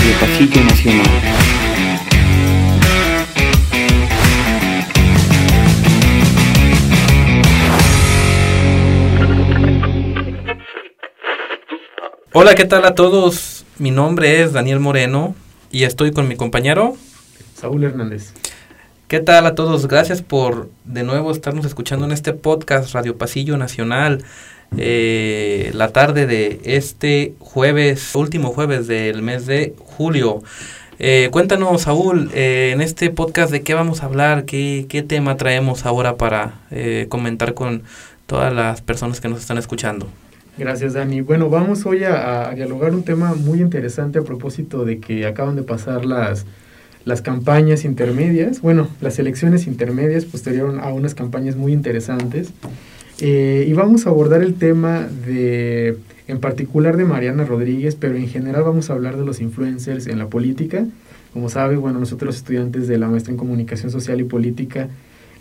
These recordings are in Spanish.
Radio Pasillo Nacional. Hola, ¿qué tal a todos? Mi nombre es Daniel Moreno y estoy con mi compañero Saúl Hernández. ¿Qué tal a todos? Gracias por de nuevo estarnos escuchando en este podcast Radio Pasillo Nacional. Eh, la tarde de este jueves, último jueves del mes de julio. Eh, cuéntanos, Saúl, eh, en este podcast de qué vamos a hablar, qué, qué tema traemos ahora para comentar con todas las personas que nos están escuchando. Gracias, Dani. Bueno, vamos hoy a, dialogar un tema muy interesante a propósito de que acaban de pasar las, las campañas intermedias, bueno, las elecciones intermedias posterior a unas campañas muy interesantes. Eh, y vamos a abordar el tema de, en particular de Mariana Rodríguez, pero en general vamos a hablar de los influencers en la política. Como sabes, bueno, nosotros estudiantes de la maestra en comunicación social y política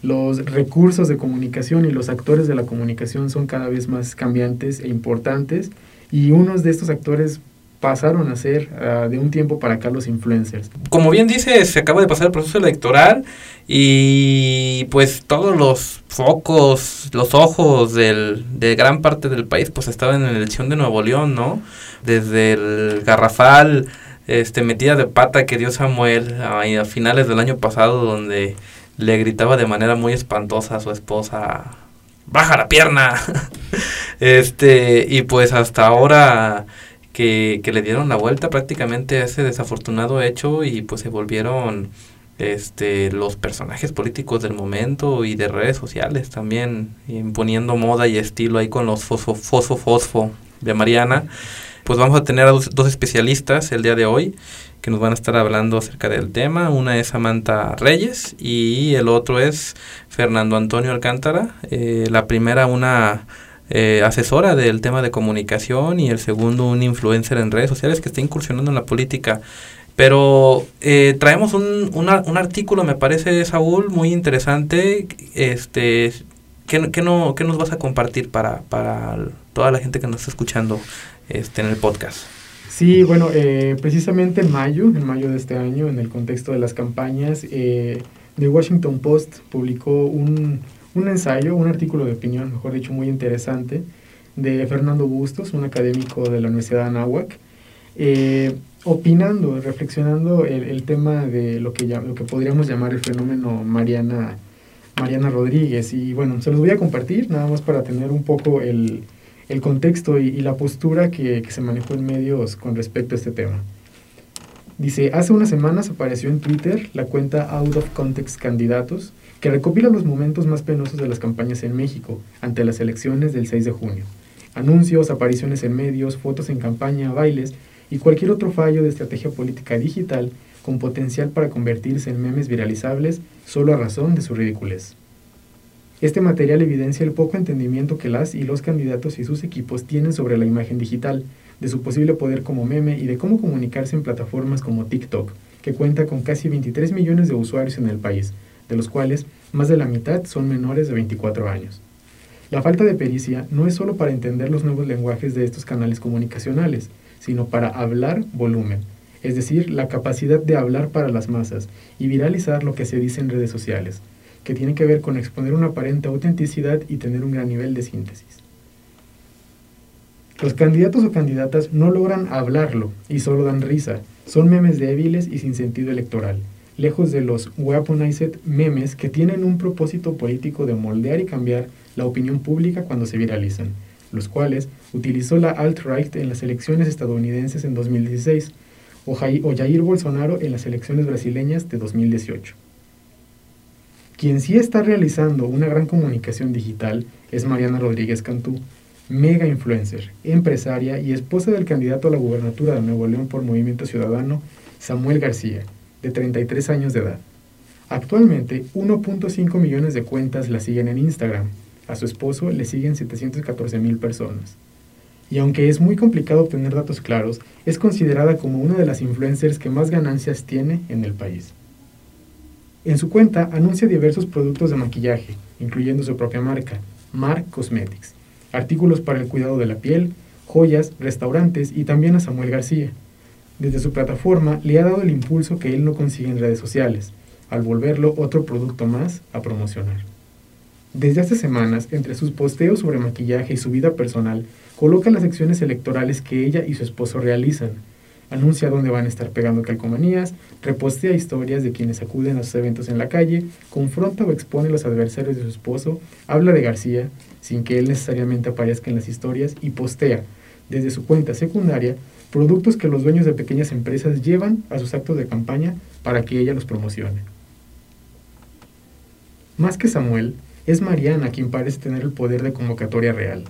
los recursos de comunicación y los actores de la comunicación son cada vez más cambiantes e importantes y unos de estos actores pasaron a ser ah, de un tiempo para acá los influencers. Como bien dice, se acaba de pasar el proceso electoral y pues todos los focos, los ojos del, de gran parte del país pues estaban en la elección de Nuevo León, ¿no? Desde el garrafal, este metida de pata que dio Samuel a, a finales del año pasado donde le gritaba de manera muy espantosa a su esposa, baja la pierna. este, y pues hasta ahora que, que, le dieron la vuelta prácticamente a ese desafortunado hecho y pues se volvieron este los personajes políticos del momento y de redes sociales también imponiendo moda y estilo ahí con los fosfo fosfo fosfo de Mariana pues vamos a tener a dos, dos especialistas el día de hoy que nos van a estar hablando acerca del tema. Una es Samantha Reyes y el otro es Fernando Antonio Alcántara. Eh, la primera una eh, asesora del tema de comunicación y el segundo un influencer en redes sociales que está incursionando en la política. Pero eh, traemos un, un artículo, me parece, Saúl, muy interesante. Este, ¿qué, qué, no, ¿Qué nos vas a compartir para, para toda la gente que nos está escuchando este, en el podcast? Sí, bueno, eh, precisamente en mayo, en mayo de este año, en el contexto de las campañas, eh, The Washington Post publicó un, un, ensayo, un artículo de opinión, mejor dicho, muy interesante, de Fernando Bustos, un académico de la Universidad de Anáhuac, eh, opinando, reflexionando el, el, tema de lo que, lo que podríamos llamar el fenómeno Mariana, Mariana Rodríguez. Y bueno, se los voy a compartir, nada más para tener un poco el el contexto y, la postura que, se manejó en medios con respecto a este tema. Dice, hace unas semanas apareció en Twitter la cuenta Out of Context Candidatos, que recopila los momentos más penosos de las campañas en México ante las elecciones del 6 de junio. Anuncios, apariciones en medios, fotos en campaña, bailes y cualquier otro fallo de estrategia política digital con potencial para convertirse en memes viralizables solo a razón de su ridiculez. Este material evidencia el poco entendimiento que las y los candidatos y sus equipos tienen sobre la imagen digital, de su posible poder como meme y de cómo comunicarse en plataformas como TikTok, que cuenta con casi 23 millones de usuarios en el país, de los cuales más de la mitad son menores de 24 años. La falta de pericia no es solo para entender los nuevos lenguajes de estos canales comunicacionales, sino para hablar volumen, es decir, la capacidad de hablar para las masas y viralizar lo que se dice en redes sociales, que tiene que ver con exponer una aparente autenticidad y tener un gran nivel de síntesis. Los candidatos o candidatas no logran hablarlo y solo dan risa. Son memes débiles y sin sentido electoral, lejos de los weaponized memes que tienen un propósito político de moldear y cambiar la opinión pública cuando se viralizan, los cuales utilizó la alt-right en las elecciones estadounidenses en 2016 o Jair Bolsonaro en las elecciones brasileñas de 2018. Quien sí está realizando una gran comunicación digital es Mariana Rodríguez Cantú, mega influencer, empresaria y esposa del candidato a la gubernatura de Nuevo León por Movimiento Ciudadano, Samuel García, de 33 años de edad. Actualmente, 1.5 millones de cuentas la siguen en Instagram. A su esposo le siguen 714 mil personas. Y aunque es muy complicado obtener datos claros, es considerada como una de las influencers que más ganancias tiene en el país. En su cuenta anuncia diversos productos de maquillaje, incluyendo su propia marca, Mar Cosmetics, artículos para el cuidado de la piel, joyas, restaurantes y también a Samuel García. Desde su plataforma le ha dado el impulso que él no consigue en redes sociales, al volverlo otro producto más a promocionar. Desde hace semanas, entre sus posteos sobre maquillaje y su vida personal, coloca las secciones electorales que ella y su esposo realizan. Anuncia dónde van a estar pegando calcomanías, repostea historias de quienes acuden a sus eventos en la calle, confronta o expone a los adversarios de su esposo, habla de García, sin que él necesariamente aparezca en las historias, y postea, desde su cuenta secundaria, productos que los dueños de pequeñas empresas llevan a sus actos de campaña para que ella los promocione. Más que Samuel, es Mariana quien parece tener el poder de convocatoria real.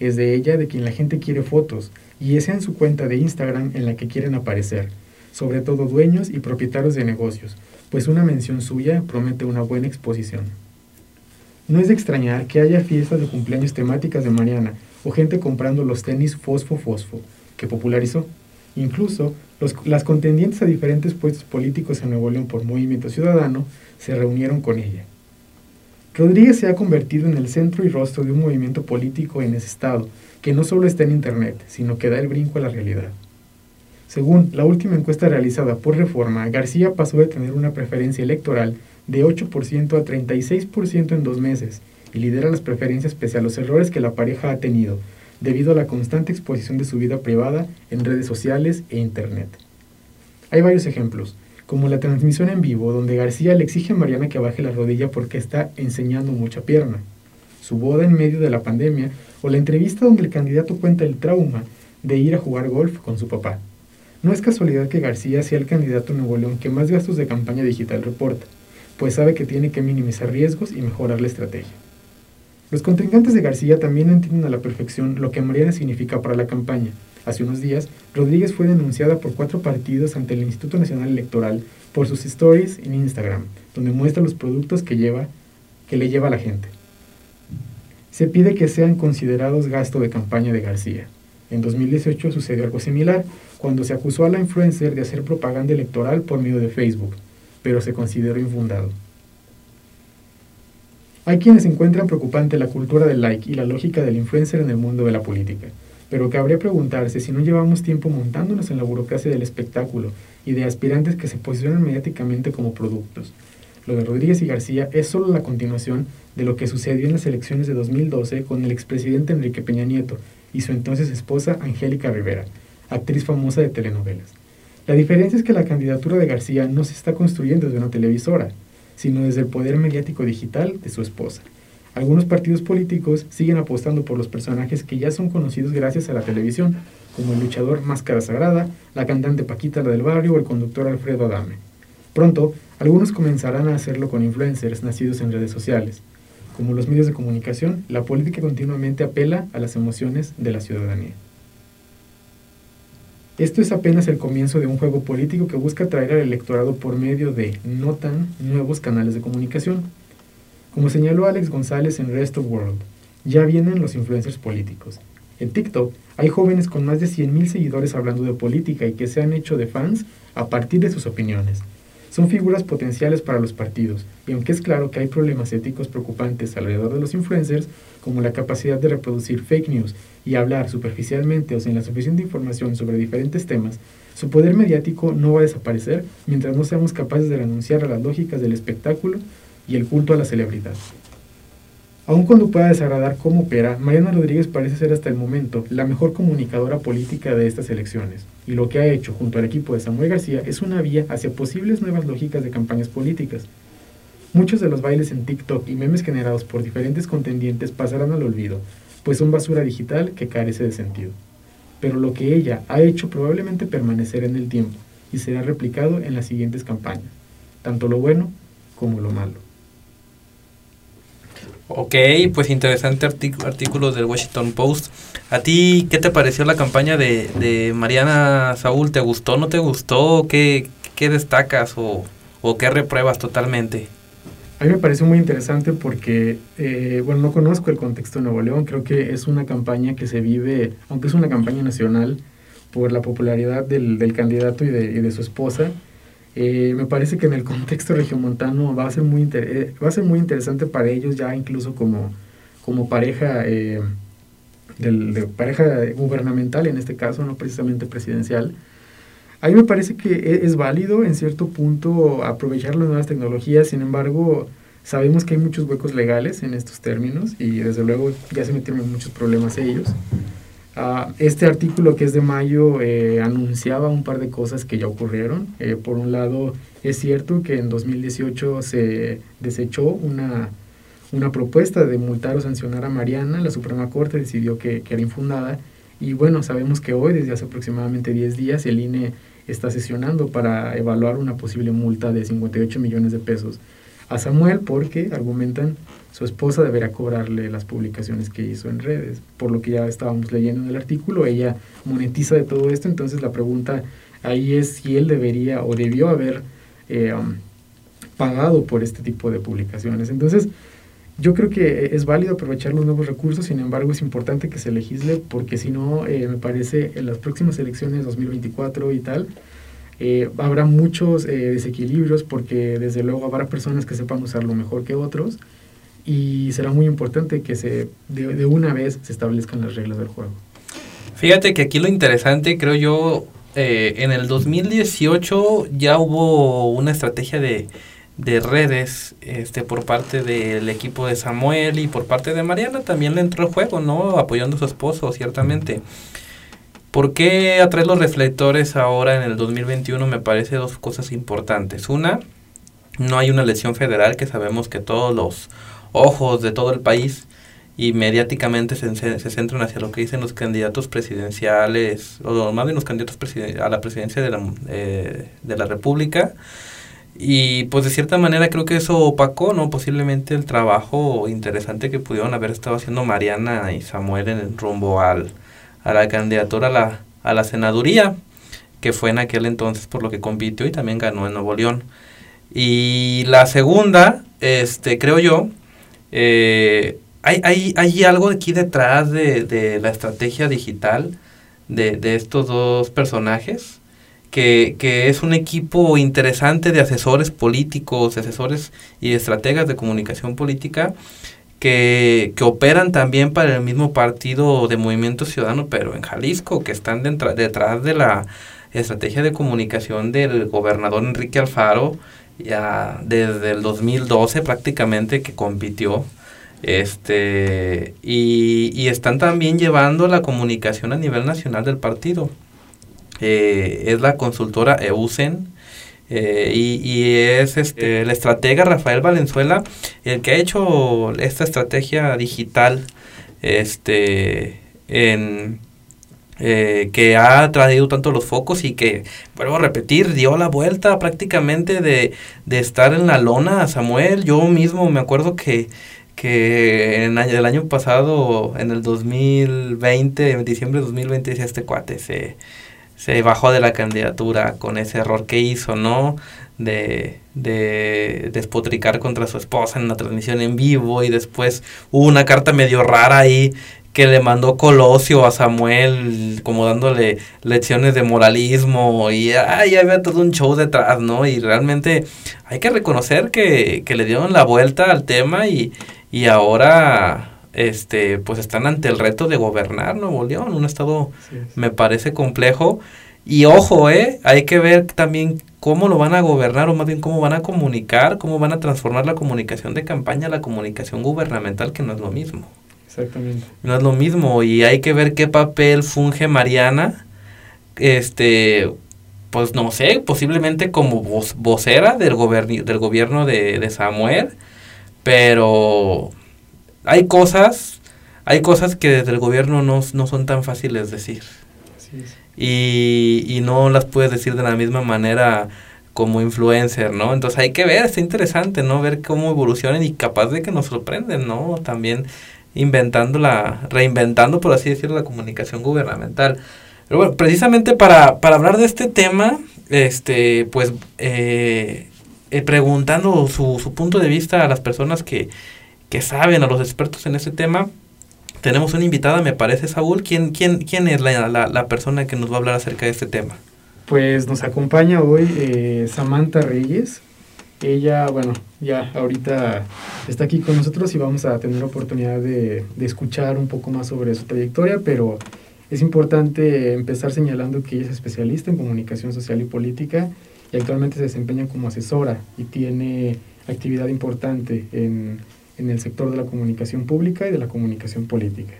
Es de ella de quien la gente quiere fotos, y es en su cuenta de Instagram en la que quieren aparecer, sobre todo dueños y propietarios de negocios, pues una mención suya promete una buena exposición. No es de extrañar que haya fiestas de cumpleaños temáticas de Mariana o gente comprando los tenis Fosfo Fosfo, que popularizó. Incluso las contendientes a diferentes puestos políticos en Nuevo León por Movimiento Ciudadano se reunieron con ella. Rodríguez se ha convertido en el centro y rostro de un movimiento político en ese estado, que no solo está en Internet, sino que da el brinco a la realidad. Según la última encuesta realizada por Reforma, García pasó de tener una preferencia electoral de 8% a 36% en dos meses y lidera las preferencias pese a los errores que la pareja ha tenido, debido a la constante exposición de su vida privada en redes sociales e Internet. Hay varios ejemplos, como la transmisión en vivo donde García le exige a Mariana que baje la rodilla porque está enseñando mucha pierna, su boda en medio de la pandemia o la entrevista donde el candidato cuenta el trauma de ir a jugar golf con su papá. No es casualidad que García sea el candidato Nuevo León que más gastos de campaña digital reporta, pues sabe que tiene que minimizar riesgos y mejorar la estrategia. Los contrincantes de García también entienden a la perfección lo que Mariana significa para la campaña. Hace unos días, Rodríguez fue denunciada por cuatro partidos ante el Instituto Nacional Electoral por sus stories en Instagram, donde muestra los productos que, lleva, que le lleva a la gente. Se pide que sean considerados gasto de campaña de García. En 2018 sucedió algo similar, cuando se acusó a la influencer de hacer propaganda electoral por medio de Facebook, pero se consideró infundado. Hay quienes encuentran preocupante la cultura del like y la lógica del influencer en el mundo de la política, pero cabría preguntarse si no llevamos tiempo montándonos en la burocracia del espectáculo y de aspirantes que se posicionan mediáticamente como productos. Lo de Rodríguez y García es solo la continuación de lo que sucedió en las elecciones de 2012 con el expresidente Enrique Peña Nieto y su entonces esposa Angélica Rivera, actriz famosa de telenovelas. La diferencia es que la candidatura de García no se está construyendo desde una televisora, sino desde el poder mediático digital de su esposa. Algunos partidos políticos siguen apostando por los personajes que ya son conocidos gracias a la televisión, como el luchador Máscara Sagrada, la cantante Paquita la del Barrio o el conductor Alfredo Adame. Pronto, algunos comenzarán a hacerlo con influencers nacidos en redes sociales. Como los medios de comunicación, la política continuamente apela a las emociones de la ciudadanía. Esto es apenas el comienzo de un juego político que busca atraer al electorado por medio de no tan nuevos canales de comunicación. Como señaló Alex González en Rest of World, ya vienen los influencers políticos. En TikTok hay jóvenes con más de 100.000 seguidores hablando de política y que se han hecho de fans a partir de sus opiniones. Son figuras potenciales para los partidos, y aunque es claro que hay problemas éticos preocupantes alrededor de los influencers, como la capacidad de reproducir fake news y hablar superficialmente o sin la suficiente información sobre diferentes temas, su poder mediático no va a desaparecer mientras no seamos capaces de renunciar a las lógicas del espectáculo y el culto a la celebridad. Aun cuando pueda desagradar cómo opera, Mariana Rodríguez parece ser hasta el momento la mejor comunicadora política de estas elecciones, y lo que ha hecho junto al equipo de Samuel García es una vía hacia posibles nuevas lógicas de campañas políticas. Muchos de los bailes en TikTok y memes generados por diferentes contendientes pasarán al olvido, pues son basura digital que carece de sentido. Pero lo que ella ha hecho probablemente permanecerá en el tiempo y será replicado en las siguientes campañas, tanto lo bueno como lo malo. Ok, pues interesante artículo del Washington Post. ¿A ti qué te pareció la campaña de, de Mariana Saúl? ¿Te gustó, no te gustó? ¿Qué, qué destacas o, o, qué repruebas totalmente? A mí me pareció muy interesante porque, eh, bueno, no conozco el contexto de Nuevo León. Creo que es una campaña que se vive, aunque es una campaña nacional, por la popularidad del, del candidato y de, y de su esposa eh, me parece que en el contexto regiomontano va a ser muy, eh, va a ser muy interesante para ellos ya incluso como, como pareja, eh, de pareja gubernamental, en este caso, no precisamente presidencial. a mí me parece que e, es válido en cierto punto aprovechar las nuevas tecnologías, sin embargo, sabemos que hay muchos huecos legales en estos términos y desde luego ya se metieron muchos problemas ellos. Ah, este artículo que es de mayo eh, anunciaba un par de cosas que ya ocurrieron. Eh, por un lado, es cierto que en 2018 se desechó una, una propuesta de multar o sancionar a Mariana. La Suprema Corte decidió que, que era infundada. Y bueno, sabemos que hoy, desde hace aproximadamente 10 días, el INE está sesionando para evaluar una posible multa de 58 millones de pesos a Samuel porque argumentan su esposa deberá cobrarle las publicaciones que hizo en redes. Por lo que ya estábamos leyendo en el artículo, ella monetiza de todo esto, entonces la pregunta ahí es si él debería o debió haber eh, um, pagado por este tipo de publicaciones. Entonces, yo creo que es válido aprovechar los nuevos recursos, sin embargo es importante que se legisle porque si no, eh, me parece en las próximas elecciones 2024 y tal, eh, habrá muchos eh, desequilibrios porque desde luego habrá personas que sepan usarlo mejor que otros y será muy importante que se de, una vez se establezcan las reglas del juego. Fíjate que aquí lo interesante, creo yo, eh, en el 2018 ya hubo una estrategia de, de redes este por parte del equipo de Samuel y por parte de Mariana también le entró el juego, ¿no? Apoyando a su esposo, ciertamente. ¿Por qué atraer los reflectores ahora en el 2021? Me parece dos cosas importantes. Una, no hay una elección federal que sabemos que todos los ojos de todo el país y mediáticamente se, se, centran hacia lo que dicen los candidatos presidenciales, o más bien los candidatos a la presidencia de la, eh, de la República. Y pues de cierta manera creo que eso opacó, ¿no? Posiblemente el trabajo interesante que pudieron haber estado haciendo Mariana y Samuel en el rumbo al, a la candidatura a la, a la senaduría, que fue en aquel entonces por lo que compitió y también ganó en Nuevo León. Y la segunda, este, creo yo, eh, hay, hay, hay, algo aquí detrás de, de la estrategia digital de, de estos dos personajes, que, que, es un equipo interesante de asesores políticos, asesores y estrategas de comunicación política, que, que, operan también para el mismo partido de Movimiento Ciudadano, pero en Jalisco, que están detrás de la estrategia de comunicación del gobernador Enrique Alfaro, ya desde el 2012 prácticamente que compitió. Este, y, y están también llevando la comunicación a nivel nacional del partido. Eh, es la consultora EUSEN, eh, y, es este, el estratega Rafael Valenzuela el que ha hecho esta estrategia digital este en eh, que ha traído tanto los focos y que, vuelvo a repetir, dio la vuelta prácticamente de, de estar en la lona a Samuel. Yo mismo me acuerdo que, que en el año pasado, en el 2020, en diciembre de 2020, decía este cuate, se se bajó de la candidatura con ese error que hizo, ¿no? De, de despotricar contra su esposa en una transmisión en vivo y después hubo una carta medio rara ahí que le mandó Colosio a Samuel como dándole lecciones de moralismo y ay, había todo un show detrás, ¿no? Y realmente hay que reconocer que, que le dieron la vuelta al tema y, y ahora este, pues están ante el reto de gobernar Nuevo León, un estado me parece complejo. Y ojo, eh, hay que ver también cómo lo van a gobernar o más bien cómo van a comunicar, cómo van a transformar la comunicación de campaña a la comunicación gubernamental, que no es lo mismo. Exactamente. No es lo mismo y hay que ver qué papel funge Mariana, este, pues no sé, posiblemente como vocera del, del gobierno de, de Samuel, pero hay cosas, hay cosas que desde el gobierno no, son tan fáciles decir. Y, y no las puedes decir de la misma manera como influencer, ¿no? Entonces hay que ver, está interesante, ¿no? Ver cómo evolucionan y capaz de que nos sorprenden, ¿no? También inventando la, reinventando, por así decirlo, la comunicación gubernamental. Pero bueno, precisamente para, para hablar de este tema, este, pues, eh, eh, preguntando su, su punto de vista a las personas que, que saben, a los expertos en ese tema. Tenemos una invitada, me parece, Saúl. ¿Quién, quién, quién es la, la, persona que nos va a hablar acerca de este tema? Pues nos acompaña hoy eh, Samantha Reyes. Ella, bueno, ya ahorita está aquí con nosotros y vamos a tener oportunidad de, de, escuchar un poco más sobre su trayectoria, pero Es importante empezar señalando que ella es especialista en comunicación social y política y actualmente se desempeña como asesora y tiene actividad importante en, en el sector de la comunicación pública y de la comunicación política.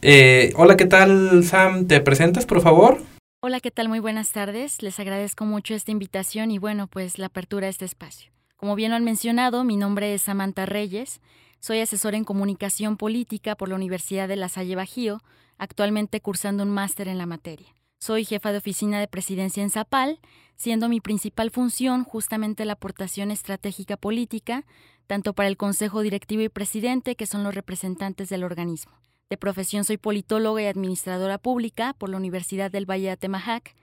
Eh, hola, ¿qué tal, Sam? ¿Te presentas, por favor? Hola, ¿qué tal? Muy buenas tardes. Les agradezco mucho esta invitación y bueno, pues la apertura de este espacio. Como bien lo han mencionado, mi nombre es Samantha Reyes. Soy asesora en comunicación política por la Universidad de La Salle Bajío, actualmente cursando un máster en la materia. Soy jefa de oficina de presidencia en Zapal, siendo mi principal función justamente la aportación estratégica política, tanto para el Consejo Directivo y Presidente, que son los representantes del organismo. De profesión soy politóloga y administradora pública por la Universidad del Valle de Atemajac,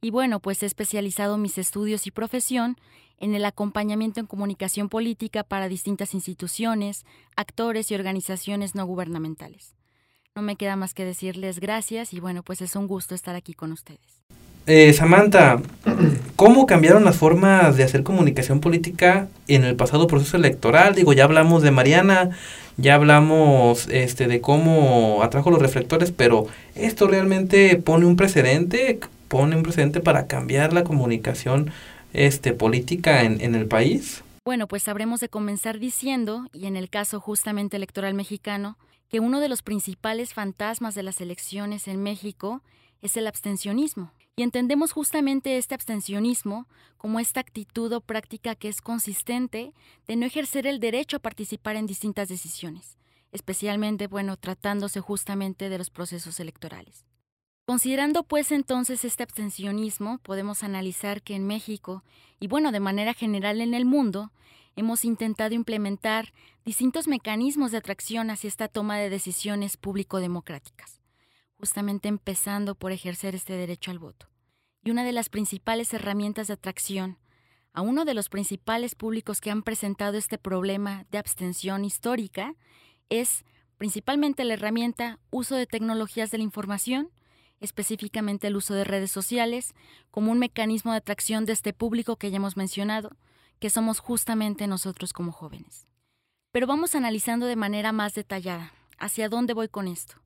y bueno, pues he especializado mis estudios y profesión en el acompañamiento en comunicación política para distintas instituciones, actores y organizaciones no gubernamentales. No me queda más que decirles gracias y bueno, pues es un gusto estar aquí con ustedes. Eh, Samantha, ¿cómo cambiaron las formas de hacer comunicación política en el pasado proceso electoral? Digo, ya hablamos de Mariana, ya hablamos este, de cómo atrajo los reflectores, pero ¿esto realmente pone un precedente? ¿Pone un precedente para cambiar la comunicación este, política en, en el país? Bueno, pues habremos de comenzar diciendo, y en el caso justamente electoral mexicano, que uno de los principales fantasmas de las elecciones en México es el abstencionismo. Y entendemos justamente este abstencionismo como esta actitud o práctica que es consistente de no ejercer el derecho a participar en distintas decisiones, especialmente, bueno, tratándose justamente de los procesos electorales. Considerando pues entonces este abstencionismo, podemos analizar que en México, y bueno, de manera general en el mundo, hemos intentado implementar distintos mecanismos de atracción hacia esta toma de decisiones público-democráticas, justamente empezando por ejercer este derecho al voto. Y una de las principales herramientas de atracción a uno de los principales públicos que han presentado este problema de abstención histórica es principalmente la herramienta uso de tecnologías de la información, específicamente el uso de redes sociales, como un mecanismo de atracción de este público que ya hemos mencionado, que somos justamente nosotros como jóvenes. Pero vamos analizando de manera más detallada hacia dónde voy con esto.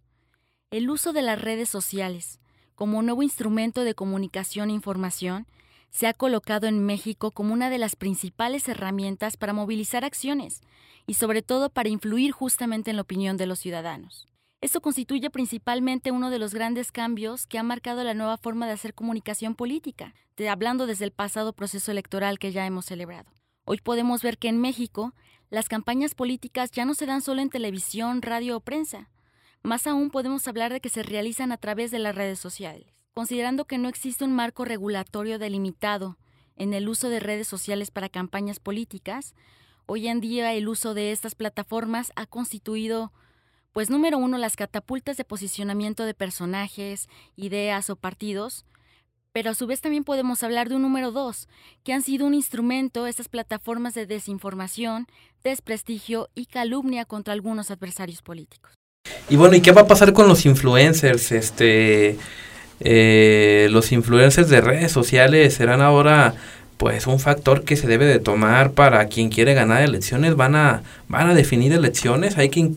El uso de las redes sociales como nuevo instrumento de comunicación e información se ha colocado en México como una de las principales herramientas para movilizar acciones y sobre todo para influir justamente en la opinión de los ciudadanos. Esto constituye principalmente uno de los grandes cambios que ha marcado la nueva forma de hacer comunicación política, hablando desde el pasado proceso electoral que ya hemos celebrado. Hoy podemos ver que en México las campañas políticas ya no se dan solo en televisión, radio o prensa. Más aún podemos hablar de que se realizan a través de las redes sociales. Considerando que no existe un marco regulatorio delimitado en el uso de redes sociales para campañas políticas, hoy en día el uso de estas plataformas ha constituido pues número uno, las catapultas de posicionamiento de personajes, ideas o partidos, pero a su vez también podemos hablar de un número dos, que han sido un instrumento estas plataformas de desinformación, desprestigio y calumnia contra algunos adversarios políticos. Y bueno, ¿y qué va a pasar con los influencers? Este, eh, los influencers de redes sociales serán ahora pues un factor que se debe de tomar para quien quiere ganar elecciones. Van a van a definir elecciones. Hay que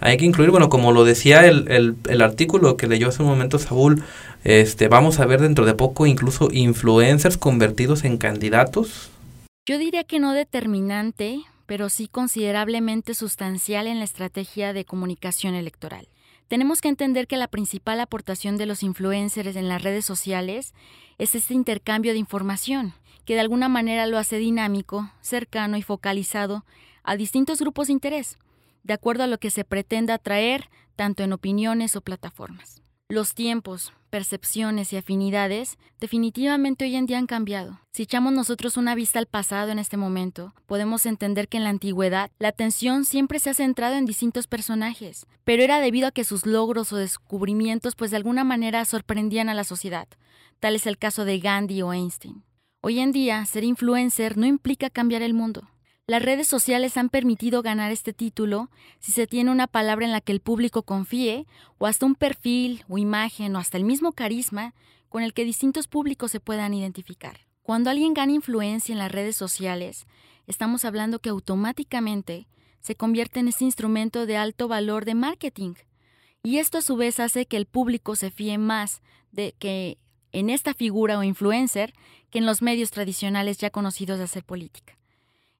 hay que incluir bueno como lo decía el, el, el, artículo que leyó hace un momento Saúl este vamos a ver dentro de poco incluso influencers convertidos en candidatos. Yo diría que no determinante pero sí considerablemente sustancial en la estrategia de comunicación electoral tenemos que entender que la principal aportación de los influencers en las redes sociales es este intercambio de información que de alguna manera lo hace dinámico, cercano y focalizado a distintos grupos de interés, de acuerdo a lo que se pretenda atraer tanto en opiniones o plataformas. Los tiempos, percepciones y afinidades definitivamente hoy en día han cambiado. Si echamos nosotros una vista al pasado en este momento, podemos entender que en la antigüedad la atención siempre se ha centrado en distintos personajes, pero era debido a que sus logros o descubrimientos pues de alguna manera sorprendían a la sociedad. Tal es el caso de Gandhi o Einstein. Hoy en día, ser influencer no implica cambiar el mundo. Las redes sociales han permitido ganar este título si se tiene una palabra en la que el público confíe, o hasta un perfil o imagen o hasta el mismo carisma con el que distintos públicos se puedan identificar. Cuando alguien gana influencia en las redes sociales, estamos hablando que automáticamente se convierte en este instrumento de alto valor de marketing, Y esto a su vez hace que el público se fíe más de que en esta figura o influencer que en los medios tradicionales ya conocidos de hacer política.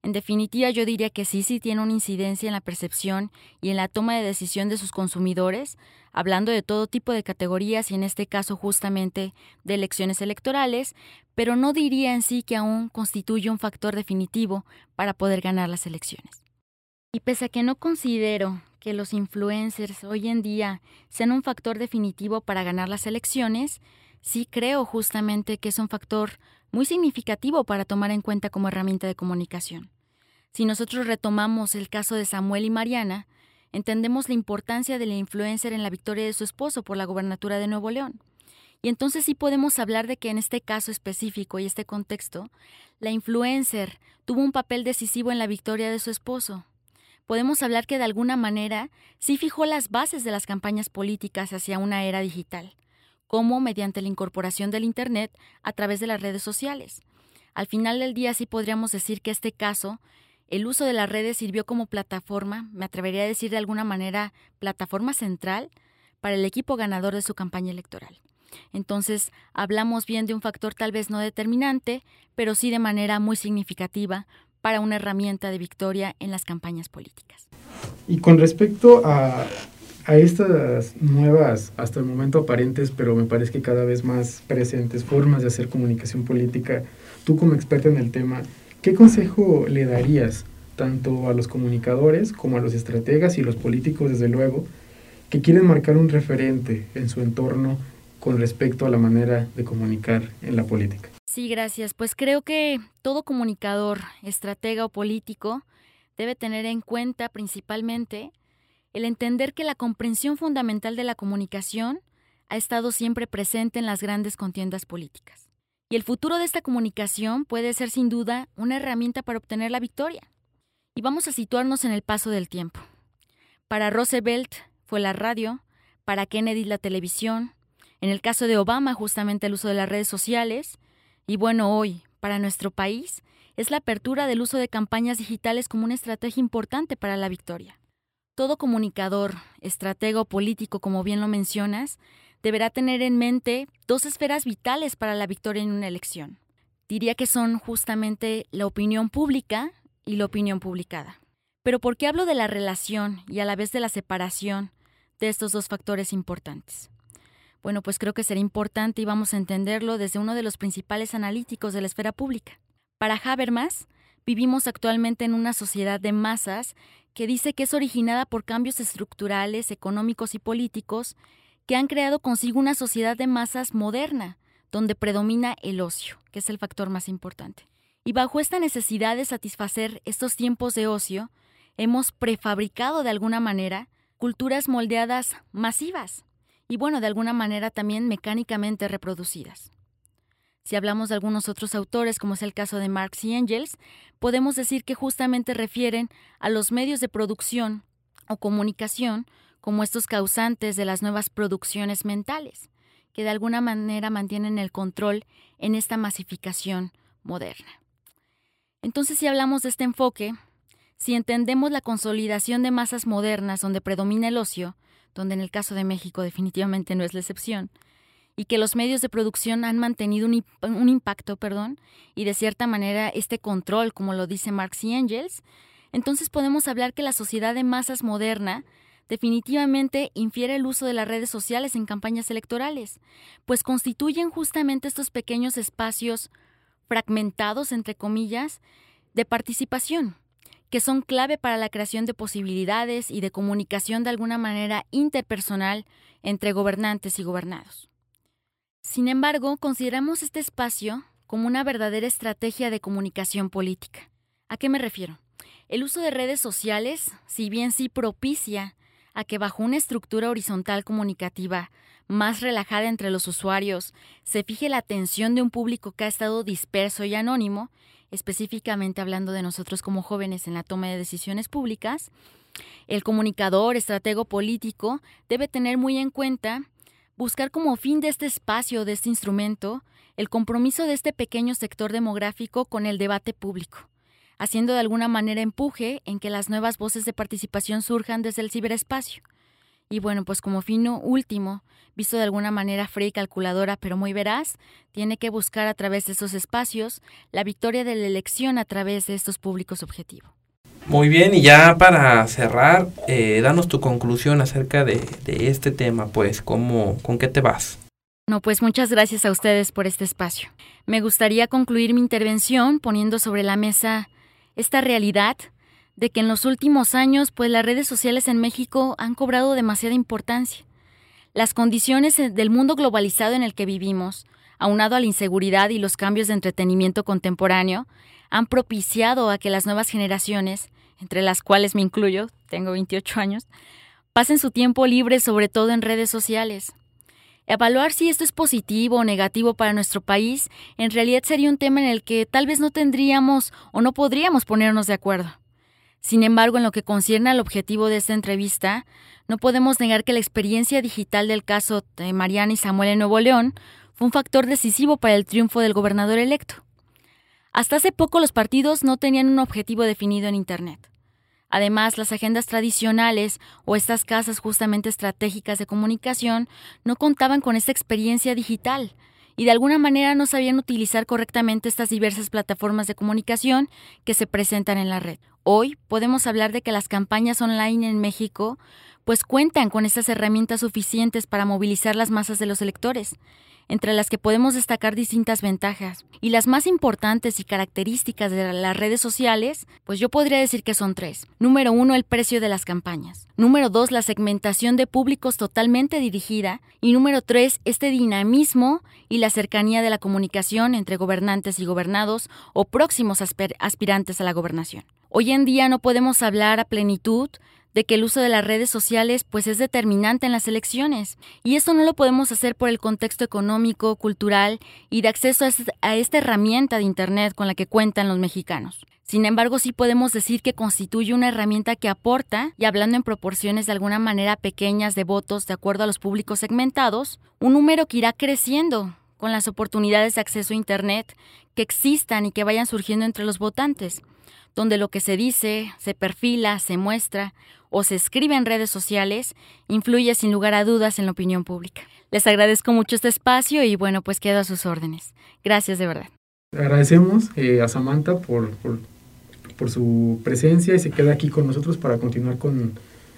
En definitiva, yo diría que sí, sí tiene una incidencia en la percepción y en la toma de decisión de sus consumidores, hablando de todo tipo de categorías y en este caso justamente de elecciones electorales, pero no diría en sí que aún constituye un factor definitivo para poder ganar las elecciones. Y pese a que no considero que los influencers hoy en día sean un factor definitivo para ganar las elecciones, sí creo justamente que es un factor muy significativo para tomar en cuenta como herramienta de comunicación. Si nosotros retomamos el caso de Samuel y Mariana, entendemos la importancia de la influencer en la victoria de su esposo por la gobernatura de Nuevo León. Y entonces sí podemos hablar de que en este caso específico y este contexto, la influencer tuvo un papel decisivo en la victoria de su esposo. Podemos hablar que de alguna manera sí fijó las bases de las campañas políticas hacia una era digital, como mediante la incorporación del Internet a través de las redes sociales. Al final del día sí podríamos decir que este caso el uso de las redes sirvió como plataforma, me atrevería a decir de alguna manera, plataforma central para el equipo ganador de su campaña electoral. Entonces, hablamos bien de un factor tal vez no determinante, pero sí de manera muy significativa para una herramienta de victoria en las campañas políticas. Y con respecto a, a estas nuevas, hasta el momento aparentes, pero me parece que cada vez más presentes formas de hacer comunicación política, tú como experta en el tema, ¿Qué consejo le darías tanto a los comunicadores como a los estrategas y los políticos, desde luego, que quieren marcar un referente en su entorno con respecto a la manera de comunicar en la política? Sí, gracias. Pues creo que todo comunicador, estratega o político debe tener en cuenta principalmente el entender que la comprensión fundamental de la comunicación ha estado siempre presente en las grandes contiendas políticas. Y el futuro de esta comunicación puede ser sin duda una herramienta para obtener la victoria. Y vamos a situarnos en el paso del tiempo. Para Roosevelt fue la radio, para Kennedy la televisión, en el caso de Obama justamente el uso de las redes sociales, y bueno, hoy, para nuestro país, es la apertura del uso de campañas digitales como una estrategia importante para la victoria. Todo comunicador, estratego político, como bien lo mencionas, deberá tener en mente dos esferas vitales para la victoria en una elección. Diría que son justamente la opinión pública y la opinión publicada. Pero ¿por qué hablo de la relación y a la vez de la separación de estos dos factores importantes? Bueno, pues creo que será importante y vamos a entenderlo desde uno de los principales analíticos de la esfera pública. Para Habermas, vivimos actualmente en una sociedad de masas que dice que es originada por cambios estructurales, económicos y políticos que han creado consigo una sociedad de masas moderna, donde predomina el ocio, que es el factor más importante. Y bajo esta necesidad de satisfacer estos tiempos de ocio, hemos prefabricado de alguna manera culturas moldeadas masivas y bueno, de alguna manera también mecánicamente reproducidas. Si hablamos de algunos otros autores, como es el caso de Marx y Engels, podemos decir que justamente refieren a los medios de producción o comunicación como estos causantes de las nuevas producciones mentales, que de alguna manera mantienen el control en esta masificación moderna. Entonces, si hablamos de este enfoque, si entendemos la consolidación de masas modernas donde predomina el ocio, donde en el caso de México definitivamente no es la excepción, y que los medios de producción han mantenido un, impacto, perdón, y de cierta manera este control, como lo dice Marx y Engels, entonces podemos hablar que la sociedad de masas moderna definitivamente infiere el uso de las redes sociales en campañas electorales, pues constituyen justamente estos pequeños espacios fragmentados, entre comillas, de participación, que son clave para la creación de posibilidades y de comunicación de alguna manera interpersonal entre gobernantes y gobernados. Sin embargo, consideramos este espacio como una verdadera estrategia de comunicación política. ¿A qué me refiero? El uso de redes sociales, si bien sí propicia a que bajo una estructura horizontal comunicativa más relajada entre los usuarios se fije la atención de un público que ha estado disperso y anónimo, específicamente hablando de nosotros como jóvenes en la toma de decisiones públicas, el comunicador, estratego político, debe tener muy en cuenta buscar como fin de este espacio, de este instrumento, el compromiso de este pequeño sector demográfico con el debate público haciendo de alguna manera empuje en que las nuevas voces de participación surjan desde el ciberespacio. Y bueno, pues como fino último, visto de alguna manera fría y calculadora, pero muy veraz, tiene que buscar a través de estos espacios la victoria de la elección a través de estos públicos objetivos. Muy bien, y ya para cerrar, eh, danos tu conclusión acerca de, de este tema, pues, ¿cómo, ¿con qué te vas? No, pues muchas gracias a ustedes por este espacio. Me gustaría concluir mi intervención poniendo sobre la mesa esta realidad de que en los últimos años, pues las redes sociales en México han cobrado demasiada importancia. Las condiciones del mundo globalizado en el que vivimos, aunado a la inseguridad y los cambios de entretenimiento contemporáneo, han propiciado a que las nuevas generaciones, entre las cuales me incluyo, tengo 28 años, pasen su tiempo libre sobre todo en redes sociales. Evaluar si esto es positivo o negativo para nuestro país en realidad sería un tema en el que tal vez no tendríamos o no podríamos ponernos de acuerdo. Sin embargo, en lo que concierne al objetivo de esta entrevista, no podemos negar que la experiencia digital del caso de Mariana y Samuel en Nuevo León fue un factor decisivo para el triunfo del gobernador electo. Hasta hace poco los partidos no tenían un objetivo definido en Internet. Además, las agendas tradicionales o estas casas justamente estratégicas de comunicación no contaban con esta experiencia digital, y de alguna manera no sabían utilizar correctamente estas diversas plataformas de comunicación que se presentan en la red. Hoy podemos hablar de que las campañas online en México pues cuentan con estas herramientas suficientes para movilizar las masas de los electores entre las que podemos destacar distintas ventajas. Y las más importantes y características de las redes sociales, pues yo podría decir que son tres. Número uno, el precio de las campañas. Número dos, la segmentación de públicos totalmente dirigida. Y número tres, este dinamismo y la cercanía de la comunicación entre gobernantes y gobernados o próximos aspirantes a la gobernación. Hoy en día no podemos hablar a plenitud de que el uso de las redes sociales pues es determinante en las elecciones y esto no lo podemos hacer por el contexto económico, cultural y de acceso a esta herramienta de internet con la que cuentan los mexicanos. Sin embargo, sí podemos decir que constituye una herramienta que aporta, y hablando en proporciones de alguna manera pequeñas de votos de acuerdo a los públicos segmentados, un número que irá creciendo con las oportunidades de acceso a Internet que existan y que vayan surgiendo entre los votantes donde lo que se dice, se perfila, se muestra o se escribe en redes sociales influye sin lugar a dudas en la opinión pública. Les agradezco mucho este espacio y bueno, pues quedo a sus órdenes. Gracias de verdad. Agradecemos eh, a Samantha por, por, por su presencia y se queda aquí con nosotros para continuar con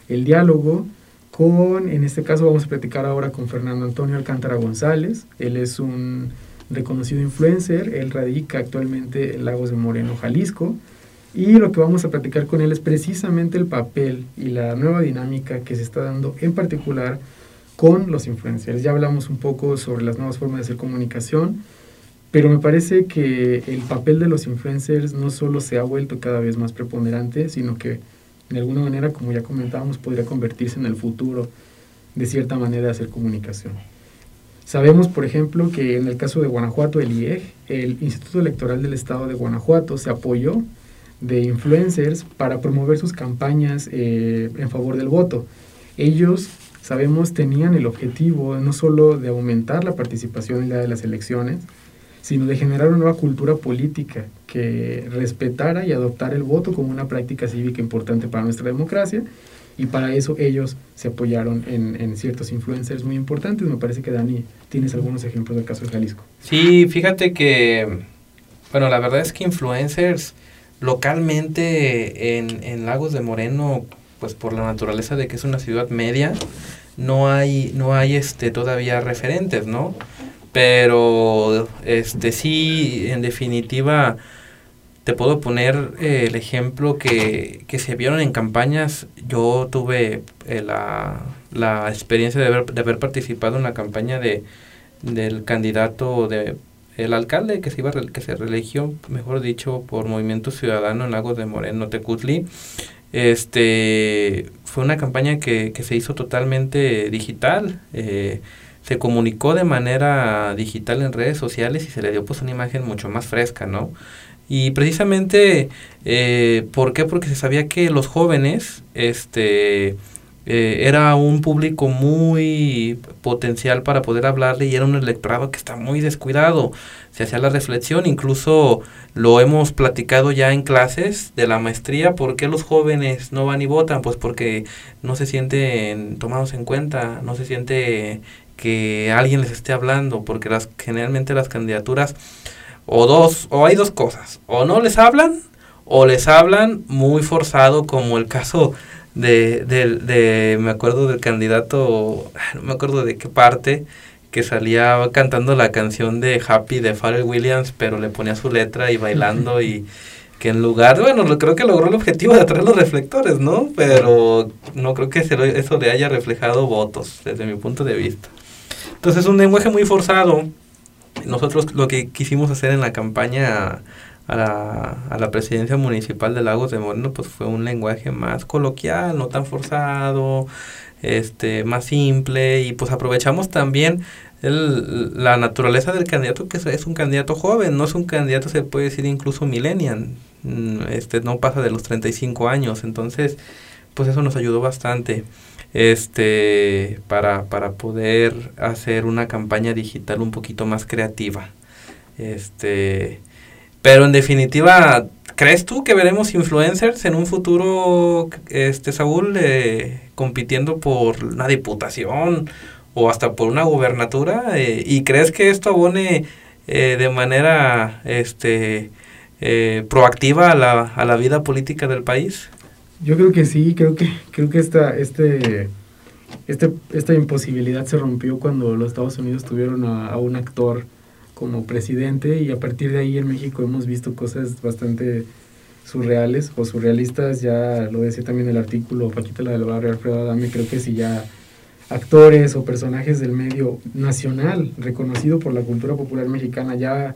el diálogo con, en este caso vamos a platicar ahora con Fernando Antonio Alcántara González. Él es un reconocido influencer, él radica actualmente en Lagos de Moreno, Jalisco. Y lo que vamos a platicar con él es precisamente el papel y la nueva dinámica que se está dando en particular con los influencers. Ya hablamos un poco sobre las nuevas formas de hacer comunicación, pero me parece que el papel de los influencers no solo se ha vuelto cada vez más preponderante, sino que de alguna manera, como ya comentábamos, podría convertirse en el futuro de cierta manera de hacer comunicación. Sabemos, por ejemplo, que en el caso de Guanajuato, el IEG, el Instituto Electoral del Estado de Guanajuato, se apoyó de influencers para promover sus campañas eh, en favor del voto. Ellos, sabemos, tenían el objetivo no solo de aumentar la participación en la de las elecciones, sino de generar una nueva cultura política que respetara y adoptara el voto como una práctica cívica importante para nuestra democracia. Y para eso ellos se apoyaron en, en, ciertos influencers muy importantes. Me parece que Dani, tienes algunos ejemplos del caso de Jalisco. Sí, fíjate que, bueno, la verdad es que influencers localmente en, en Lagos de Moreno, pues por la naturaleza de que es una ciudad media, no hay, no hay este todavía referentes, ¿no? Pero este sí, en definitiva, te puedo poner eh, el ejemplo que, que, se vieron en campañas. Yo tuve eh, la, la, experiencia de haber, de haber participado en la campaña de, del candidato de el alcalde que se iba que se religió, mejor dicho, por Movimiento Ciudadano en Lagos de Moreno, Tecutli, este fue una campaña que, que se hizo totalmente digital. Eh, se comunicó de manera digital en redes sociales y se le dio pues una imagen mucho más fresca, ¿no? Y precisamente, eh, ¿por qué? Porque se sabía que los jóvenes, este, eh, era un público muy potencial para poder hablarle y era un electorado que está muy descuidado. Se hacía la reflexión, incluso lo hemos platicado ya en clases de la maestría, ¿por qué los jóvenes no van y votan? Pues porque no se sienten tomados en cuenta, no se siente que alguien les esté hablando, porque las generalmente las candidaturas o dos o hay dos cosas, o no les hablan o les hablan muy forzado como el caso de, de, me acuerdo del candidato, no me acuerdo de qué parte, que salía cantando la canción de Happy de Pharrell Williams, pero le ponía su letra y bailando y que en lugar, bueno, creo que logró el objetivo de atraer los reflectores, ¿no? Pero no creo que eso le haya reflejado votos, desde mi punto de vista. Entonces es un lenguaje muy forzado. Nosotros lo que quisimos hacer en la campaña a la, a la presidencia municipal de Lagos de Moreno, pues fue un lenguaje más coloquial, no tan forzado, este, más simple, y pues aprovechamos también el, la naturaleza del candidato, que es un candidato joven, no es un candidato, se puede decir incluso millennial, mm, este, no pasa de los 35 años, entonces, pues eso nos ayudó bastante este para, para poder hacer una campaña digital un poquito más creativa. Este, pero en definitiva, ¿crees tú que veremos influencers en un futuro, este Saúl, eh, compitiendo por una diputación o hasta por una gubernatura? Eh, ¿Y crees que esto abone eh, de manera este, proactiva a la, a la vida política del país? Yo creo que sí, creo que, creo que esta, este, este, esta imposibilidad se rompió cuando los Estados Unidos tuvieron a un actor como presidente y a partir de ahí en México hemos visto cosas bastante surreales o surrealistas, ya lo decía también el artículo Paquita la del barrio, Alfredo Adame, creo que si ya actores o personajes del medio nacional reconocido por la cultura popular mexicana, ya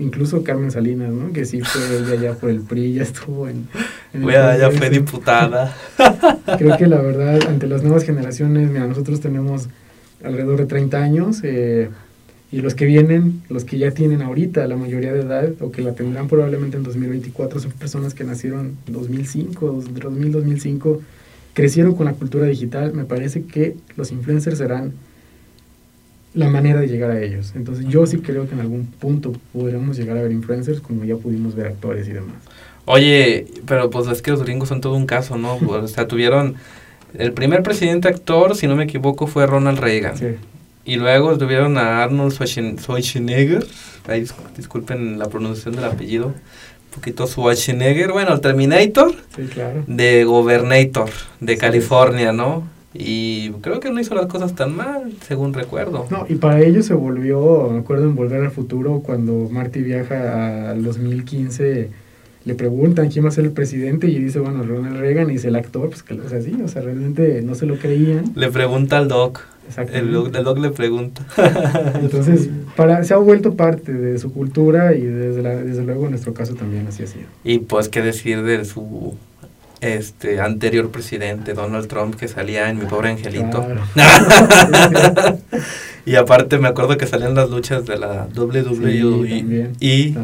incluso Carmen Salinas, ¿no? que sí fue ella ya por el PRI, ya estuvo en... en ya fue diputada. Creo que la verdad, ante las nuevas generaciones, mira, nosotros tenemos alrededor de 30 años, eh, y los que vienen, los que ya tienen ahorita la mayoría de edad o que la tendrán probablemente en 2024 son personas que nacieron en 2005, 2000, 2005, crecieron con la cultura digital. Me parece que los influencers serán la manera de llegar a ellos. Entonces yo sí creo que en algún punto podremos llegar a ver influencers como ya pudimos ver actores y demás. Oye, pero pues es que los gringos son todo un caso, ¿no? o sea, tuvieron... El primer presidente actor, si no me equivoco, fue Ronald Reagan. Sí. Y luego tuvieron a Arnold Schwarzenegger. Ahí disculpen la pronunciación del apellido. Un poquito Schwarzenegger. Bueno, el Terminator. Sí, claro. De Governator, de California, ¿no? Y creo que no hizo las cosas tan mal, según recuerdo. No, y para ello se volvió, me acuerdo en Volver al Futuro, cuando Marty viaja al 2015, le preguntan quién va a ser el presidente y dice, bueno, Ronald Reagan, y dice el actor, pues que lo es así, o sea, realmente no se lo creían. Le pregunta al doc. El doc, le pregunta. Entonces, para, se ha vuelto parte de su cultura y desde, desde luego en nuestro caso también así ha sido. Y pues, ¿qué decir de su este anterior presidente, Donald Trump, que salía en Mi Pobre Angelito? y aparte me acuerdo que salían las luchas de la WWE y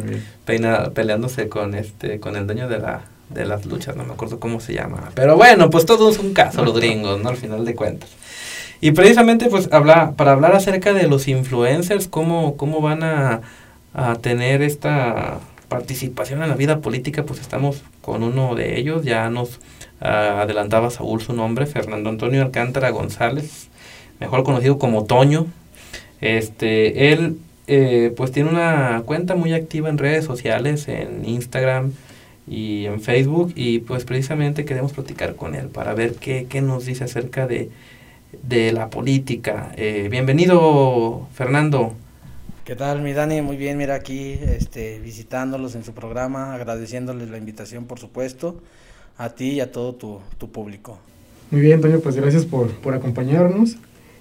peleándose con este con el dueño de la de las luchas, no me acuerdo cómo se llama. Pero bueno, pues todo es un caso, los gringos, ¿no? Al final de cuentas. Y precisamente pues habla, para hablar acerca de los influencers, cómo, cómo van a, tener esta participación en la vida política, pues estamos con uno de ellos, ya nos ah, adelantaba Saúl su nombre, Fernando Antonio Alcántara González, mejor conocido como Toño. Este, él eh, pues tiene una cuenta muy activa en redes sociales, en Instagram y en Facebook, y pues precisamente queremos platicar con él para ver qué, qué nos dice acerca de de la política. Eh, bienvenido, Fernando. ¿Qué tal, mi Dani? Muy bien, mira aquí este, visitándolos en su programa, agradeciéndoles la invitación, por supuesto, a ti y a todo tu, público. Muy bien, Antonio, pues gracias por, acompañarnos.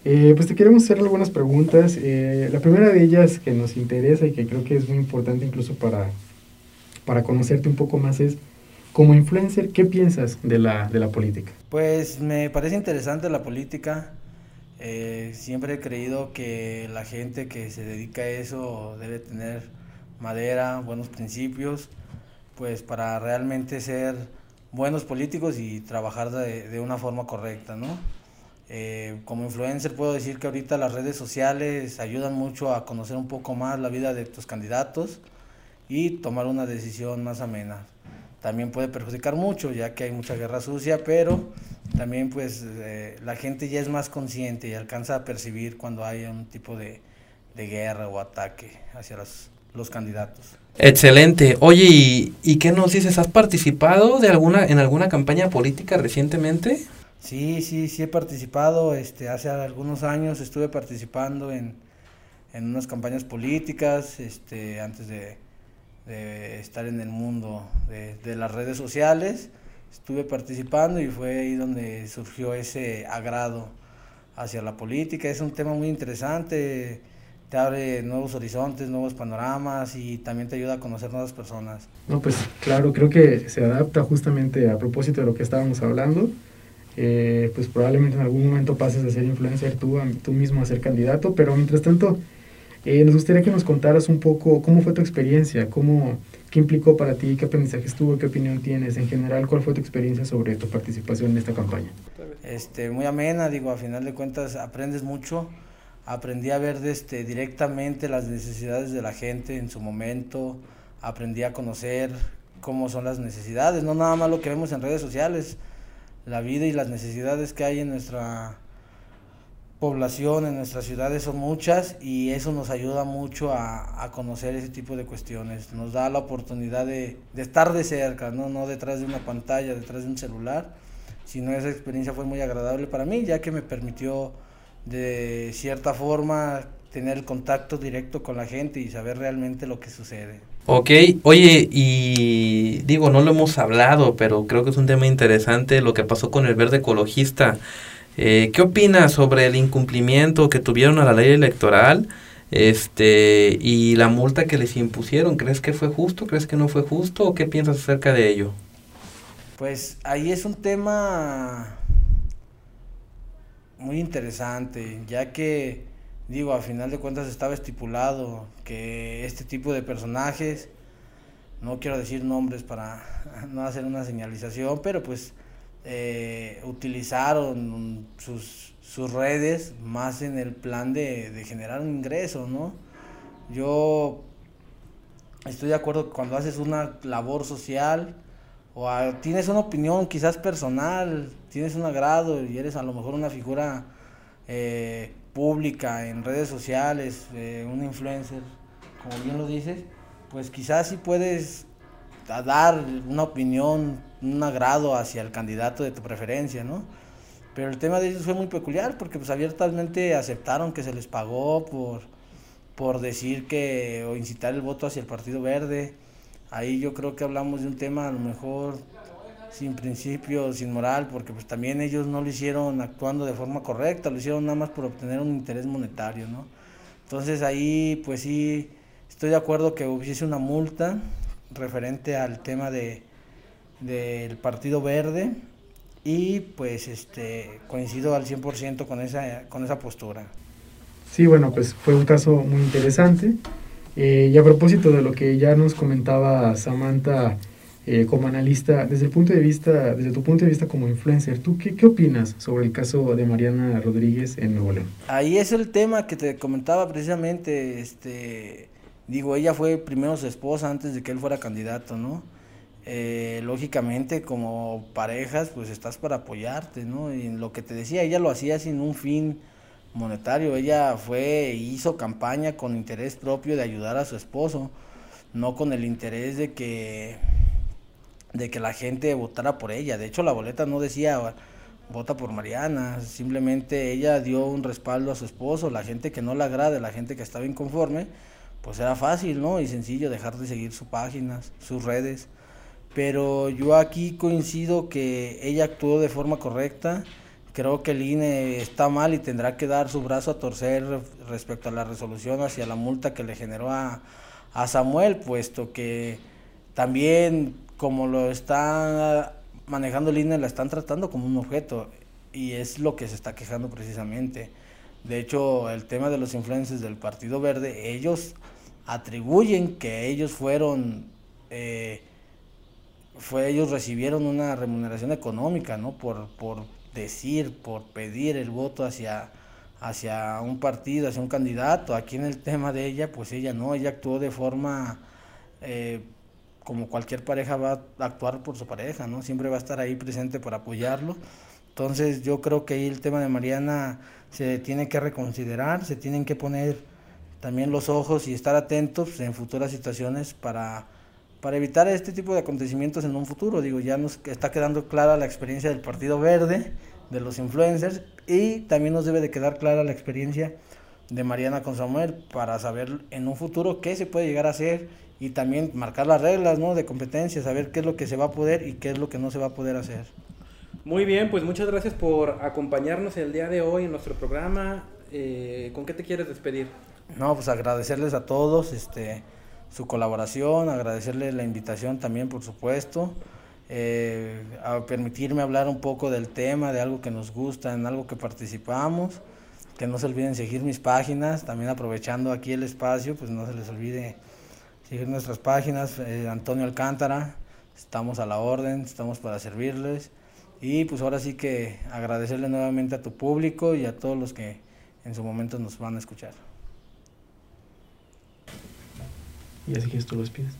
Eh, pues te queremos hacer algunas preguntas. Eh, la primera de ellas que nos interesa y que creo que es muy importante incluso para, para conocerte un poco más es, como influencer, ¿qué piensas de la, de la política? Pues me parece interesante la política. Eh, siempre he creído que la gente que se dedica a eso debe tener madera, buenos principios, pues para realmente ser buenos políticos y trabajar de, de una forma correcta, ¿no? Eh, como influencer puedo decir que ahorita las redes sociales ayudan mucho a conocer un poco más la vida de tus candidatos y tomar una decisión más amena. También puede perjudicar mucho, ya que hay mucha guerra sucia, pero también pues eh, la gente ya es más consciente y alcanza a percibir cuando hay un tipo de, de guerra o ataque hacia los, los candidatos. Excelente. Oye, ¿y, ¿y, qué nos dices? ¿Has participado de alguna en alguna campaña política recientemente? Sí, sí, sí he participado. Este, hace algunos años estuve participando en, en unas campañas políticas, este, antes de, de estar en el mundo de, de, las redes sociales. Estuve participando y fue ahí donde surgió ese agrado hacia la política. Es un tema muy interesante, te abre nuevos horizontes, nuevos panoramas y también te ayuda a conocer nuevas personas. No, pues claro, creo que se adapta justamente a propósito de lo que estábamos hablando. Eh, pues probablemente en algún momento pases de ser influencer tú, tú mismo a ser candidato, pero mientras tanto eh, nos gustaría que nos contaras un poco cómo fue tu experiencia, cómo, qué implicó para ti, qué aprendizaje estuvo, qué opinión tienes en general, cuál fue tu experiencia sobre tu participación en esta campaña. Este, muy amena, digo, a final de cuentas aprendes mucho. Aprendí a ver este, directamente las necesidades de la gente en su momento, aprendí a conocer cómo son las necesidades, no nada más lo que vemos en redes sociales, la vida y las necesidades que hay en nuestra población en nuestras ciudades son muchas y eso nos ayuda mucho a, a, conocer ese tipo de cuestiones. Nos da la oportunidad de, de, estar de cerca, ¿no? no detrás de una pantalla, detrás de un celular, sino esa experiencia fue muy agradable para mí, ya que me permitió de cierta forma tener contacto directo con la gente y saber realmente lo que sucede. Ok, oye, y digo, no lo hemos hablado, pero creo que es un tema interesante lo que pasó con el verde ecologista. Eh, ¿Qué opinas sobre el incumplimiento que tuvieron a la ley electoral este, y la multa que les impusieron? ¿Crees que fue justo? ¿Crees que no fue justo? ¿O qué piensas acerca de ello? Pues ahí es un tema muy interesante, ya que, digo, a final de cuentas estaba estipulado que este tipo de personajes, no quiero decir nombres para no hacer una señalización, pero pues eh, utilizaron sus, sus, redes más en el plan de, generar un ingreso, ¿no? Yo estoy de acuerdo que cuando haces una labor social o tienes una opinión quizás personal, tienes un agrado y eres a lo mejor una figura eh, pública en redes sociales, eh, un influencer, como bien lo dices, pues quizás sí puedes dar una opinión un agrado hacia el candidato de tu preferencia, ¿no? Pero el tema de ellos fue muy peculiar porque pues abiertamente aceptaron que se les pagó por, por decir que o incitar el voto hacia el Partido Verde. Ahí yo creo que hablamos de un tema a lo mejor sin principio, sin moral, porque pues también ellos no lo hicieron actuando de forma correcta, lo hicieron nada más por obtener un interés monetario, ¿no? Entonces ahí pues sí estoy de acuerdo que hubiese una multa referente al tema de, del Partido Verde y pues este coincido al 100% con esa, con esa postura. Sí, bueno, pues fue un caso muy interesante. Eh, y a propósito de lo que ya nos comentaba Samantha eh, como analista, desde el punto de vista, desde tu punto de vista como influencer, ¿tú qué, qué opinas sobre el caso de Mariana Rodríguez en Nuevo León? Ahí es el tema que te comentaba precisamente, este, digo, ella fue primero su esposa antes de que él fuera candidato, ¿no? Eh, lógicamente como parejas pues estás para apoyarte, ¿no? Y lo que te decía, ella lo hacía sin un fin monetario, ella fue, hizo campaña con interés propio de ayudar a su esposo, no con el interés de que, de que la gente votara por ella, de hecho la boleta no decía vota por Mariana, simplemente ella dio un respaldo a su esposo, la gente que no le agrade, la gente que estaba inconforme, pues era fácil, ¿no? Y sencillo dejar de seguir sus páginas, sus redes pero yo aquí coincido que ella actuó de forma correcta. Creo que el INE está mal y tendrá que dar su brazo a torcer respecto a la resolución hacia la multa que le generó a, a Samuel, puesto que también como lo está manejando el INE, la están tratando como un objeto y es lo que se está quejando precisamente. De hecho, el tema de los influencers del Partido Verde, ellos atribuyen que ellos fueron... Eh, fue ellos recibieron una remuneración económica, ¿no? Por, por decir, por pedir el voto hacia, hacia un partido, hacia un candidato. Aquí en el tema de ella, pues ella no, ella actuó de forma eh, como cualquier pareja va a actuar por su pareja, ¿no? Siempre va a estar ahí presente para apoyarlo. Entonces yo creo que ahí el tema de Mariana se tiene que reconsiderar, se tienen que poner también los ojos y estar atentos en futuras situaciones para, para evitar este tipo de acontecimientos en un futuro. Digo, ya nos está quedando clara la experiencia del Partido Verde, de los influencers, y también nos debe de quedar clara la experiencia de Mariana con Samuel para saber en un futuro qué se puede llegar a hacer y también marcar las reglas ¿no? de competencia, saber qué es lo que se va a poder y qué es lo que no se va a poder hacer. Muy bien, pues muchas gracias por acompañarnos el día de hoy en nuestro programa. Eh, ¿Con qué te quieres despedir? No, pues agradecerles a todos este, su colaboración, agradecerles la invitación también, por supuesto, eh, a permitirme hablar un poco del tema, de algo que nos gusta, en algo que participamos. Que no se olviden seguir mis páginas, también aprovechando aquí el espacio, pues no se les olvide seguir nuestras páginas, eh, Antonio Alcántara, estamos a la orden, estamos para servirles y pues ahora sí que agradecerle nuevamente a tu público y a todos los que en su momento nos van a escuchar. Y así que esto lo despides.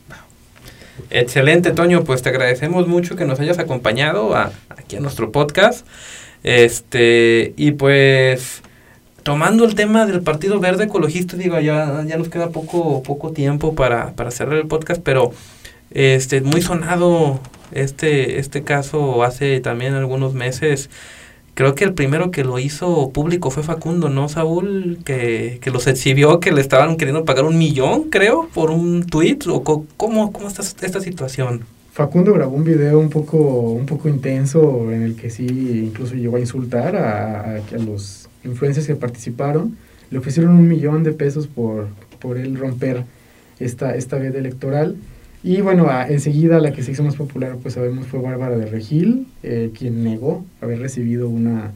Excelente, Toño, pues te agradecemos mucho que nos hayas acompañado aquí a nuestro podcast. Este, y pues tomando el tema del Partido Verde Ecologista, digo, ya, ya nos queda poco, poco tiempo para, para cerrar el podcast, pero este, muy sonado este, este caso hace también algunos meses. Creo que el primero que lo hizo público fue Facundo, ¿no, Saúl? Que, que los exhibió, que le estaban queriendo pagar un millón, creo, por un tweet. ¿O cómo, cómo está esta situación? Facundo grabó un video un poco, un poco intenso en el que sí incluso llegó a insultar a, a, los influencers que participaron, le ofrecieron un millón de pesos por, por él romper esta, esta veda electoral. Y bueno, enseguida la que se hizo más popular, pues sabemos, fue Bárbara de Regil, eh, quien negó haber recibido una,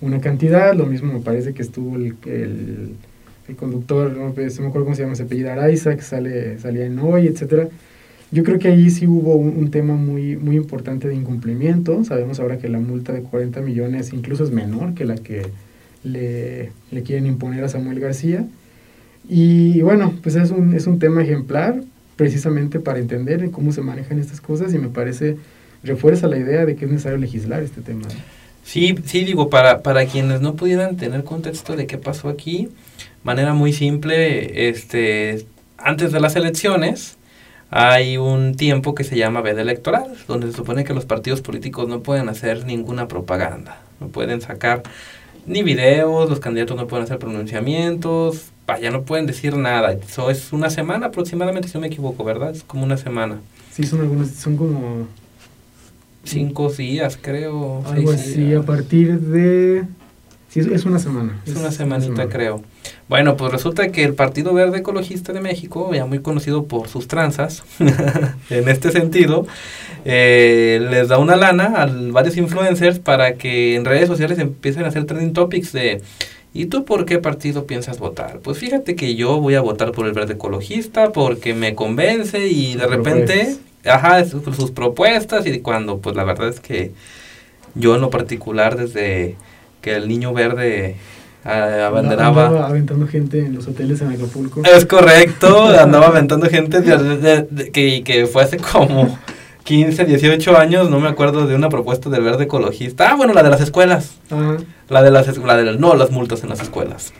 una cantidad. Lo mismo me parece que estuvo el, el, el conductor, no, pues, me acuerdo cómo se llama, se apellida Araiza, que sale, salía en hoy, etcétera. Yo creo que ahí sí hubo un, un, tema muy, muy importante de incumplimiento. Sabemos ahora que la multa de 40 millones incluso es menor que la que le, le quieren imponer a Samuel García. Y bueno, pues es un, es un tema ejemplar precisamente para entender cómo se manejan estas cosas y me parece refuerza la idea de que es necesario legislar este tema. Sí, sí, digo, para, para quienes no pudieran tener contexto de qué pasó aquí, manera muy simple, este, antes de las elecciones hay un tiempo que se llama veda electoral, donde se supone que los partidos políticos no pueden hacer ninguna propaganda, no pueden sacar ni videos, los candidatos no pueden hacer pronunciamientos, vaya, no pueden decir nada. Eso es una semana aproximadamente, si no me equivoco, ¿verdad? Es como una semana. Sí, son algunos, son como... Cinco días, creo. Algo así, días. a partir de... Sí, es una semana. Es, es una semanita, una semana. creo. Bueno, pues resulta que el Partido Verde Ecologista de México, ya muy conocido por sus tranzas, en este sentido, eh, les da una lana a varios influencers para que en redes sociales empiecen a hacer trending topics de ¿Y tú por qué partido piensas votar? Pues fíjate que yo voy a votar por el verde ecologista porque me convence y de repente, ajá, sus, sus, propuestas y cuando pues la verdad es que yo en lo particular desde que el niño verde uh, abanderaba... Andaba aventando gente en los hoteles en Acapulco. Es correcto, andaba aventando gente de, de, de, que, que fue hace como 15, 18 años, no me acuerdo de una propuesta del verde ecologista. Ah, bueno, la de las escuelas. La de las, la de no las multas en las escuelas.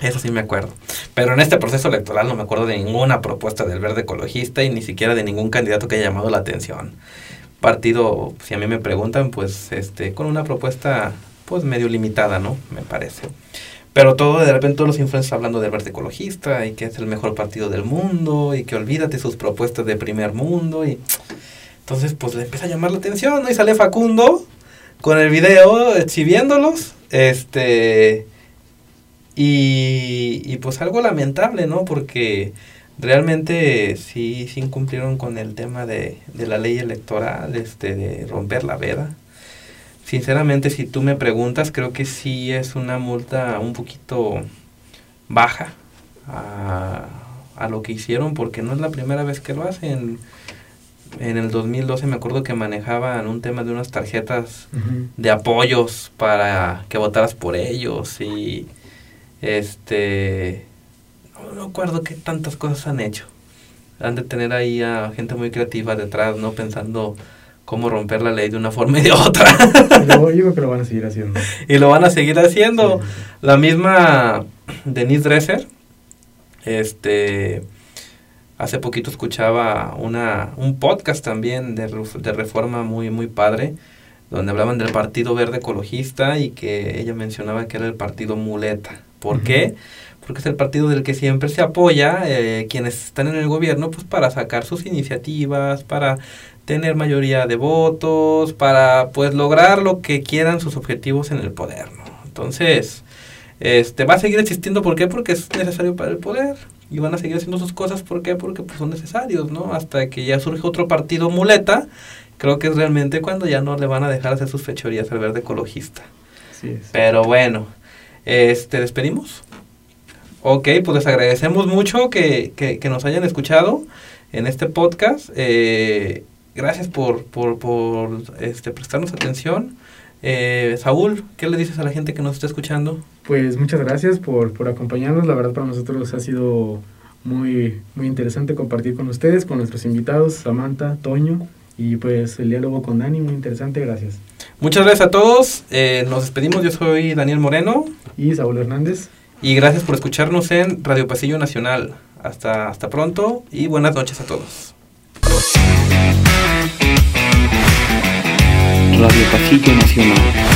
Eso sí me acuerdo. Pero en este proceso electoral no me acuerdo de ninguna propuesta del verde ecologista y ni siquiera de ningún candidato que haya llamado la atención. Partido, si a mí me preguntan, pues este, con una propuesta pues medio limitada, ¿no? Me parece. Pero todo, de repente todos los influencers hablando del verde ecologista y que es el mejor partido del mundo y que olvídate sus propuestas de primer mundo y entonces, pues le empieza a llamar la atención, ¿no? Y sale Facundo con el video exhibiéndolos, este, y, y pues algo lamentable, ¿no? Porque realmente sí, sí incumplieron con el tema de, de la ley electoral, este, de romper la veda. Sinceramente, si tú me preguntas, creo que sí es una multa un poquito baja a, a lo que hicieron, porque no es la primera vez que lo hacen en el 2012 me acuerdo que manejaban un tema de unas tarjetas de apoyos para que votaras por ellos y este no, no acuerdo qué tantas cosas han hecho. Han de tener ahí a gente muy creativa detrás, ¿no? Pensando cómo romper la ley de una forma y de otra. yo, creo que lo van a seguir haciendo. y lo van a seguir haciendo. La misma Denise Dresser, este, hace poquito escuchaba una, un podcast también de, de reforma muy, muy padre, donde hablaban del Partido Verde Ecologista y que ella mencionaba que era el partido muleta. ¿Por qué? Porque es el partido del que siempre se apoya eh, quienes están en el gobierno pues para sacar sus iniciativas, para tener mayoría de votos, para pues lograr lo que quieran sus objetivos en el poder, ¿no? Entonces, este va a seguir existiendo, ¿por qué? Porque es necesario para el poder y van a seguir haciendo sus cosas, ¿por qué? Porque pues, son necesarios, ¿no? Hasta que ya surge otro partido muleta, creo que es realmente cuando ya no le van a dejar hacer sus fechorías al verde ecologista. Pero bueno, este, ¿despedimos? Ok, pues les agradecemos mucho que, que, que nos hayan escuchado en este podcast. Eh, gracias por, por, por este, prestarnos atención. Eh, Saúl, ¿qué le dices a la gente que nos está escuchando? Pues muchas gracias por, por acompañarnos. La verdad para nosotros ha sido muy, muy interesante compartir con ustedes, con nuestros invitados, Samantha, Toño, y pues el diálogo con Dani, muy interesante, gracias. Muchas gracias a todos, eh, nos despedimos, yo soy Daniel Moreno. Y Saúl Hernández. Y gracias por escucharnos en Radio Pasillo Nacional. Hasta, hasta pronto y buenas noches a todos. Radio Pasillo Nacional.